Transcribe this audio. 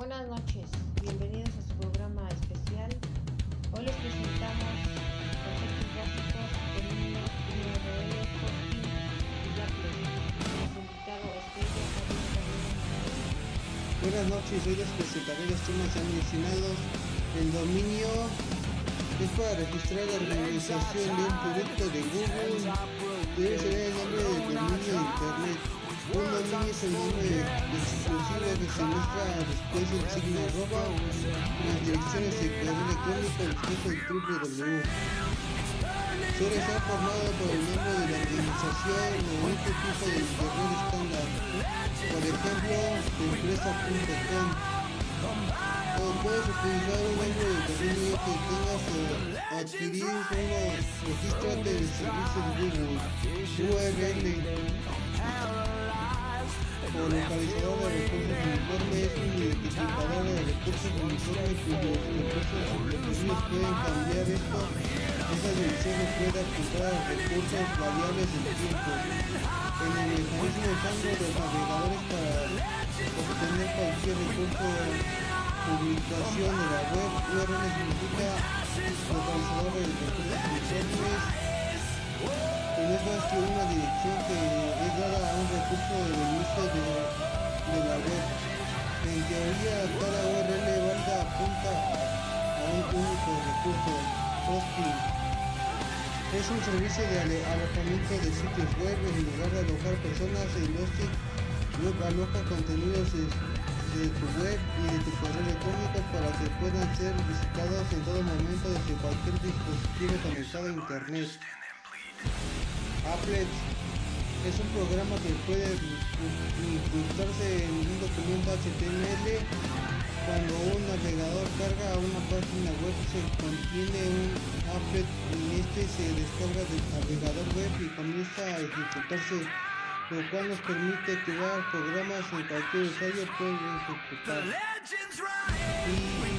Buenas noches, bienvenidos a su programa especial. Hoy les presentamos conceptos básicos de niños, hosting y Blackboard. Nuestro invitado estrella Javier. Buenas noches, hoy les presentaré los temas mencionados. El dominio es para registrar la organización de un producto de Google. Debe ser el nombre del dominio de Internet. Un dominio es el nombre que se muestra después del signo arroba las direcciones de correo electrónico después del www. Suele estar formado por el nombre de la organización o un tipo de internet estándar. Por ejemplo, empresa.com. O puedes utilizar un nombre de dominio que tengas o adquirir como regístrate de Google. URL o localizador de recursos uniformes es un identificador de recursos uniformes cuyos recursos supletoриos pueden cambiar esto. Esa dirección puede apuntar a recursos variables del tiempo. En el mecanismo usando los navegadores para obtener cualquier recurso publicación de la web, URL significa localizador de recursos uniformes que no es que una dirección que En teoría, cada URL valga apunta a un único recurso, hosting. Es un servicio de alojamiento de sitios web en lugar de alojar personas. El hosting web aloja contenidos de, de tu web y de tu correo electrónico para que puedan ser visitados en todo momento desde cualquier dispositivo conectado a internet. Applet es un programa que puede incrustarse en documento HTML. Cuando un navegador carga una página web se contiene un applet y este se descarga del navegador web y comienza a ejecutarse, lo cual nos permite crear programas que cualquier usuario puede ejecutar. Y